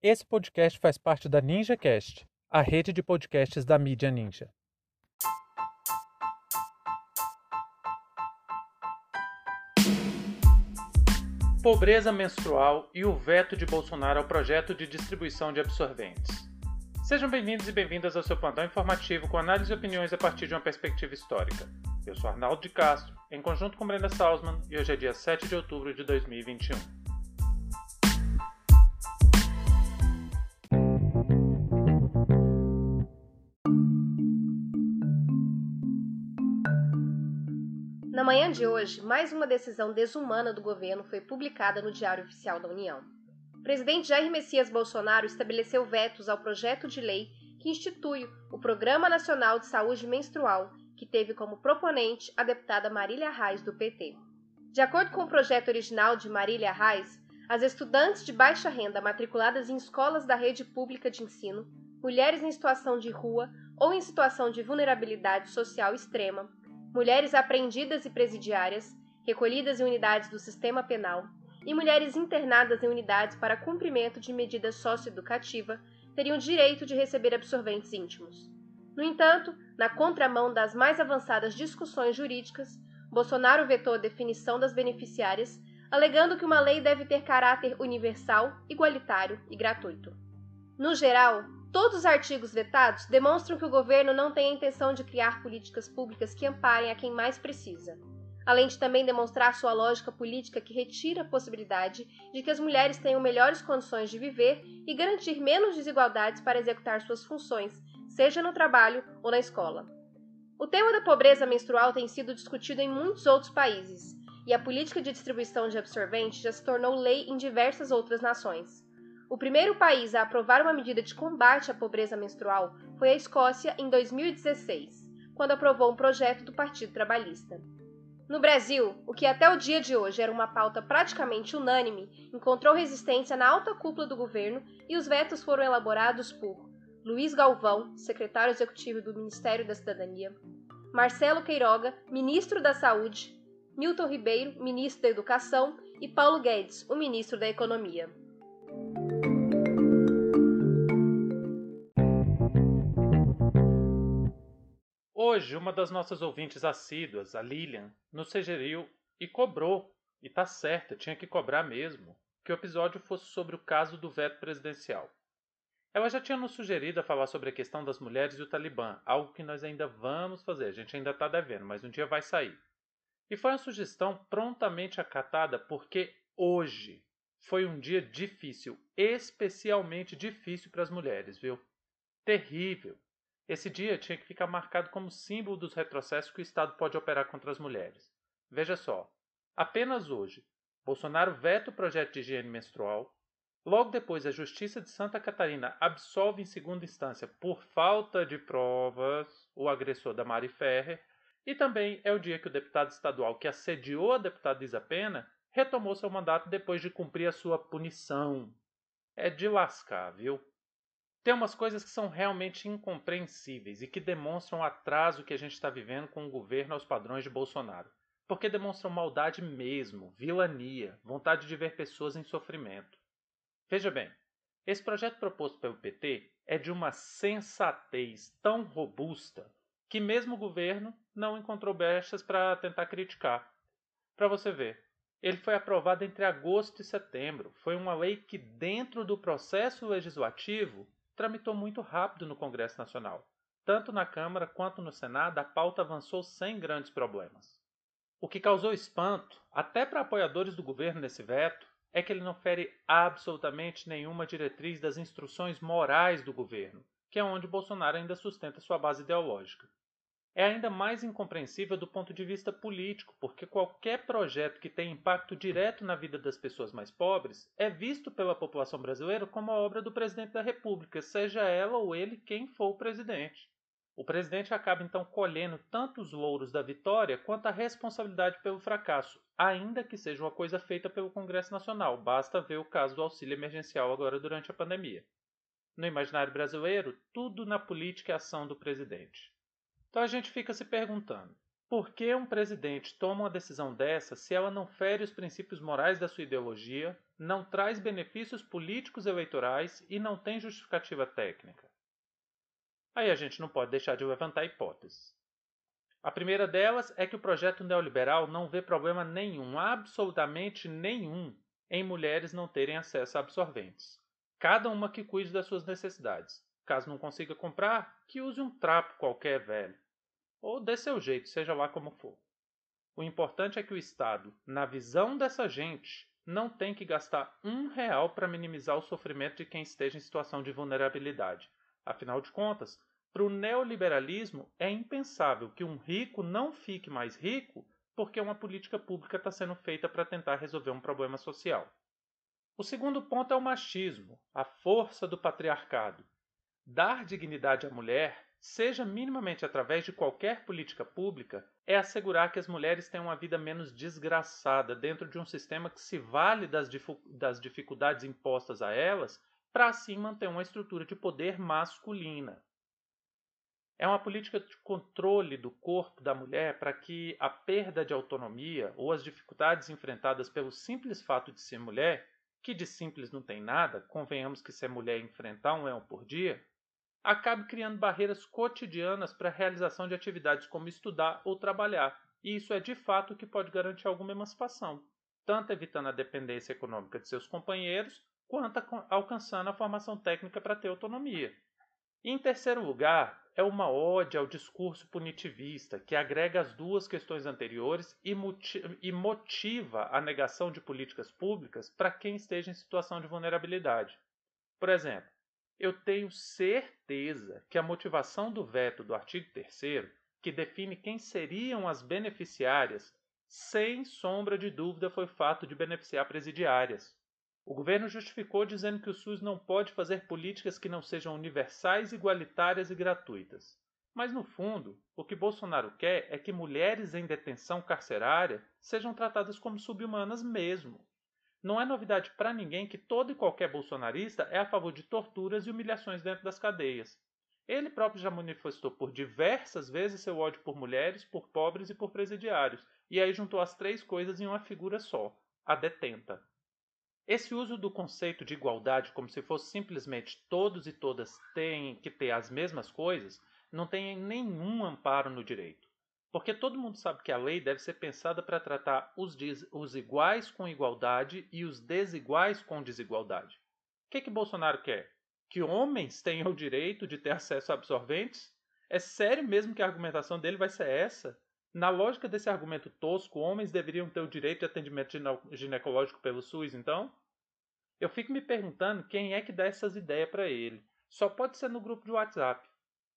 Esse podcast faz parte da NinjaCast, a rede de podcasts da mídia Ninja. Pobreza menstrual e o veto de Bolsonaro ao projeto de distribuição de absorventes. Sejam bem-vindos e bem-vindas ao seu plantão informativo com análise e opiniões a partir de uma perspectiva histórica. Eu sou Arnaldo de Castro, em conjunto com Brenda Salzman, e hoje é dia 7 de outubro de 2021. De hoje, mais uma decisão desumana do governo foi publicada no Diário Oficial da União. O presidente Jair Messias Bolsonaro estabeleceu vetos ao projeto de lei que institui o Programa Nacional de Saúde Menstrual, que teve como proponente a deputada Marília Reis, do PT. De acordo com o projeto original de Marília Reis, as estudantes de baixa renda matriculadas em escolas da rede pública de ensino, mulheres em situação de rua ou em situação de vulnerabilidade social extrema, mulheres apreendidas e presidiárias, recolhidas em unidades do sistema penal, e mulheres internadas em unidades para cumprimento de medida socioeducativa teriam direito de receber absorventes íntimos. No entanto, na contramão das mais avançadas discussões jurídicas, Bolsonaro vetou a definição das beneficiárias, alegando que uma lei deve ter caráter universal, igualitário e gratuito. No geral, Todos os artigos vetados demonstram que o governo não tem a intenção de criar políticas públicas que amparem a quem mais precisa, além de também demonstrar sua lógica política que retira a possibilidade de que as mulheres tenham melhores condições de viver e garantir menos desigualdades para executar suas funções, seja no trabalho ou na escola. O tema da pobreza menstrual tem sido discutido em muitos outros países, e a política de distribuição de absorventes já se tornou lei em diversas outras nações. O primeiro país a aprovar uma medida de combate à pobreza menstrual foi a Escócia em 2016, quando aprovou um projeto do Partido Trabalhista. No Brasil, o que até o dia de hoje era uma pauta praticamente unânime, encontrou resistência na alta cúpula do governo e os vetos foram elaborados por Luiz Galvão, secretário executivo do Ministério da Cidadania, Marcelo Queiroga, ministro da Saúde, Milton Ribeiro, ministro da Educação e Paulo Guedes, o ministro da Economia. Hoje, uma das nossas ouvintes assíduas, a Lilian, nos sugeriu e cobrou, e tá certa, tinha que cobrar mesmo, que o episódio fosse sobre o caso do veto presidencial. Ela já tinha nos sugerido a falar sobre a questão das mulheres e o Talibã, algo que nós ainda vamos fazer, a gente ainda está devendo, mas um dia vai sair. E foi uma sugestão prontamente acatada porque hoje foi um dia difícil, especialmente difícil para as mulheres, viu? Terrível. Esse dia tinha que ficar marcado como símbolo dos retrocessos que o Estado pode operar contra as mulheres. Veja só, apenas hoje, Bolsonaro veta o projeto de higiene menstrual. Logo depois, a Justiça de Santa Catarina absolve em segunda instância por falta de provas o agressor da Mari Ferrer. E também é o dia que o deputado estadual que assediou a deputada Isa Pena retomou seu mandato depois de cumprir a sua punição. É de lascar, viu? Tem umas coisas que são realmente incompreensíveis e que demonstram o atraso que a gente está vivendo com o governo aos padrões de Bolsonaro. Porque demonstram maldade mesmo, vilania, vontade de ver pessoas em sofrimento. Veja bem, esse projeto proposto pelo PT é de uma sensatez tão robusta que mesmo o governo não encontrou brechas para tentar criticar. Para você ver, ele foi aprovado entre agosto e setembro. Foi uma lei que, dentro do processo legislativo, tramitou muito rápido no Congresso Nacional. Tanto na Câmara quanto no Senado, a pauta avançou sem grandes problemas. O que causou espanto, até para apoiadores do governo nesse veto, é que ele não fere absolutamente nenhuma diretriz das instruções morais do governo, que é onde Bolsonaro ainda sustenta sua base ideológica é ainda mais incompreensível do ponto de vista político, porque qualquer projeto que tenha impacto direto na vida das pessoas mais pobres é visto pela população brasileira como a obra do presidente da República, seja ela ou ele quem for o presidente. O presidente acaba então colhendo tanto os louros da vitória quanto a responsabilidade pelo fracasso, ainda que seja uma coisa feita pelo Congresso Nacional. Basta ver o caso do auxílio emergencial agora durante a pandemia. No imaginário brasileiro, tudo na política é ação do presidente. Então a gente fica se perguntando: Por que um presidente toma uma decisão dessa se ela não fere os princípios morais da sua ideologia, não traz benefícios políticos eleitorais e não tem justificativa técnica? Aí a gente não pode deixar de levantar hipóteses. A primeira delas é que o projeto neoliberal não vê problema nenhum, absolutamente nenhum, em mulheres não terem acesso a absorventes. Cada uma que cuide das suas necessidades. Caso não consiga comprar, que use um trapo qualquer velho ou dê seu jeito, seja lá como for. O importante é que o Estado, na visão dessa gente, não tem que gastar um real para minimizar o sofrimento de quem esteja em situação de vulnerabilidade. Afinal de contas, para o neoliberalismo é impensável que um rico não fique mais rico porque uma política pública está sendo feita para tentar resolver um problema social. O segundo ponto é o machismo, a força do patriarcado. Dar dignidade à mulher seja minimamente através de qualquer política pública, é assegurar que as mulheres tenham uma vida menos desgraçada dentro de um sistema que se vale das, das dificuldades impostas a elas para assim manter uma estrutura de poder masculina. É uma política de controle do corpo da mulher para que a perda de autonomia ou as dificuldades enfrentadas pelo simples fato de ser mulher, que de simples não tem nada, convenhamos que ser mulher enfrentar um leão por dia, acabe criando barreiras cotidianas para a realização de atividades como estudar ou trabalhar, e isso é de fato o que pode garantir alguma emancipação, tanto evitando a dependência econômica de seus companheiros, quanto alcançando a formação técnica para ter autonomia. Em terceiro lugar, é uma ode ao discurso punitivista, que agrega as duas questões anteriores e motiva a negação de políticas públicas para quem esteja em situação de vulnerabilidade. Por exemplo, eu tenho certeza que a motivação do veto do artigo 3, que define quem seriam as beneficiárias, sem sombra de dúvida foi o fato de beneficiar presidiárias. O governo justificou dizendo que o SUS não pode fazer políticas que não sejam universais, igualitárias e gratuitas. Mas, no fundo, o que Bolsonaro quer é que mulheres em detenção carcerária sejam tratadas como subhumanas mesmo. Não é novidade para ninguém que todo e qualquer bolsonarista é a favor de torturas e humilhações dentro das cadeias. Ele próprio já manifestou por diversas vezes seu ódio por mulheres, por pobres e por presidiários, e aí juntou as três coisas em uma figura só, a detenta. Esse uso do conceito de igualdade como se fosse simplesmente todos e todas têm que ter as mesmas coisas, não tem nenhum amparo no direito. Porque todo mundo sabe que a lei deve ser pensada para tratar os, os, iguais com igualdade e os desiguais com desigualdade. O que, que Bolsonaro quer? Que homens tenham o direito de ter acesso a absorventes? É sério mesmo que a argumentação dele vai ser essa? Na lógica desse argumento tosco, homens deveriam ter o direito de atendimento ginecológico pelo SUS, então? Eu fico me perguntando quem é que dá essas ideias para ele. Só pode ser no grupo de WhatsApp.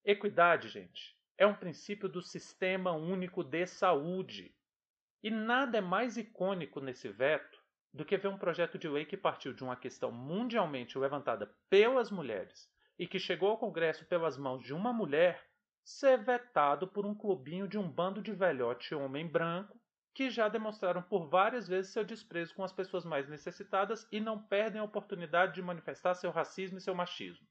Equidade, gente é um princípio do Sistema Único de Saúde. E nada é mais icônico nesse veto do que ver um projeto de lei que partiu de uma questão mundialmente levantada pelas mulheres e que chegou ao Congresso pelas mãos de uma mulher ser vetado por um clubinho de um bando de velhote homem branco que já demonstraram por várias vezes seu desprezo com as pessoas mais necessitadas e não perdem a oportunidade de manifestar seu racismo e seu machismo.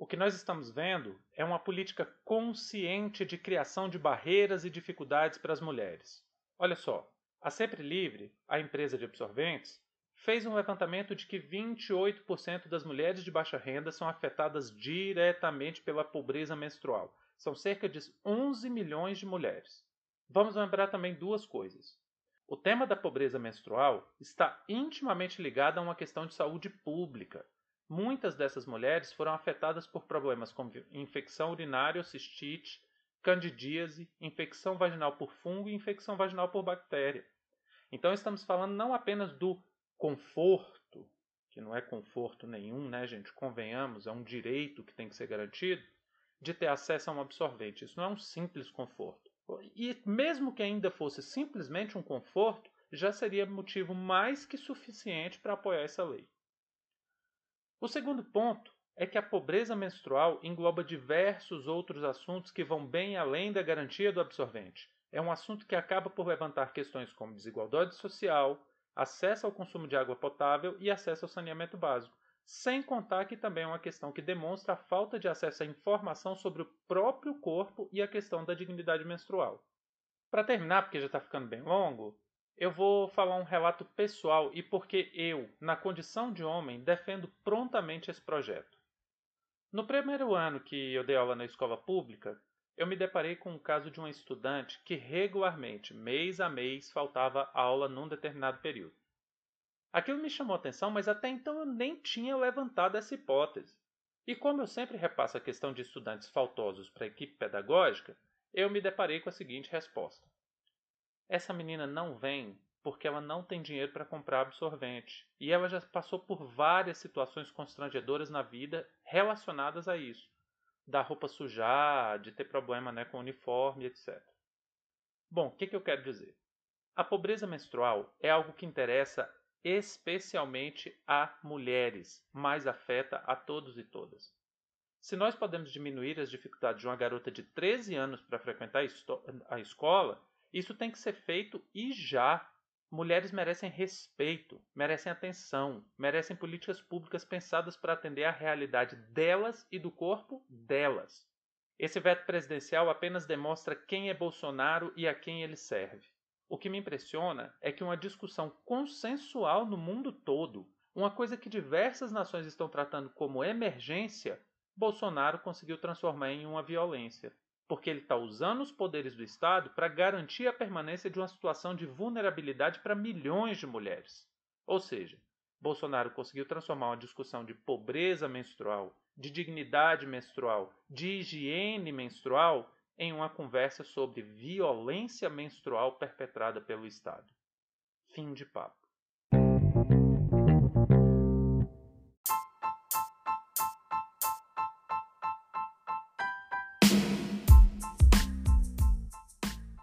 O que nós estamos vendo é uma política consciente de criação de barreiras e dificuldades para as mulheres. Olha só, a Sempre Livre, a empresa de absorventes, fez um levantamento de que 28% das mulheres de baixa renda são afetadas diretamente pela pobreza menstrual. São cerca de 11 milhões de mulheres. Vamos lembrar também duas coisas. O tema da pobreza menstrual está intimamente ligado a uma questão de saúde pública. Muitas dessas mulheres foram afetadas por problemas como infecção urinária, cistite, candidíase, infecção vaginal por fungo e infecção vaginal por bactéria. Então estamos falando não apenas do conforto, que não é conforto nenhum, né, gente? Convenhamos, é um direito que tem que ser garantido, de ter acesso a um absorvente. Isso não é um simples conforto. E mesmo que ainda fosse simplesmente um conforto, já seria motivo mais que suficiente para apoiar essa lei. O segundo ponto é que a pobreza menstrual engloba diversos outros assuntos que vão bem além da garantia do absorvente. É um assunto que acaba por levantar questões como desigualdade social, acesso ao consumo de água potável e acesso ao saneamento básico, sem contar que também é uma questão que demonstra a falta de acesso à informação sobre o próprio corpo e a questão da dignidade menstrual. Para terminar, porque já está ficando bem longo, eu vou falar um relato pessoal e porque eu, na condição de homem, defendo prontamente esse projeto. No primeiro ano que eu dei aula na escola pública, eu me deparei com o caso de uma estudante que regularmente, mês a mês, faltava aula num determinado período. Aquilo me chamou atenção, mas até então eu nem tinha levantado essa hipótese. E como eu sempre repasso a questão de estudantes faltosos para a equipe pedagógica, eu me deparei com a seguinte resposta: essa menina não vem porque ela não tem dinheiro para comprar absorvente. E ela já passou por várias situações constrangedoras na vida relacionadas a isso. Da roupa sujar, de ter problema né, com o uniforme, etc. Bom, o que, que eu quero dizer? A pobreza menstrual é algo que interessa especialmente a mulheres, mas afeta a todos e todas. Se nós podemos diminuir as dificuldades de uma garota de 13 anos para frequentar a escola, isso tem que ser feito e já. Mulheres merecem respeito, merecem atenção, merecem políticas públicas pensadas para atender à realidade delas e do corpo delas. Esse veto presidencial apenas demonstra quem é Bolsonaro e a quem ele serve. O que me impressiona é que uma discussão consensual no mundo todo, uma coisa que diversas nações estão tratando como emergência, Bolsonaro conseguiu transformar em uma violência porque ele está usando os poderes do Estado para garantir a permanência de uma situação de vulnerabilidade para milhões de mulheres. Ou seja, Bolsonaro conseguiu transformar uma discussão de pobreza menstrual, de dignidade menstrual, de higiene menstrual em uma conversa sobre violência menstrual perpetrada pelo Estado. Fim de papo.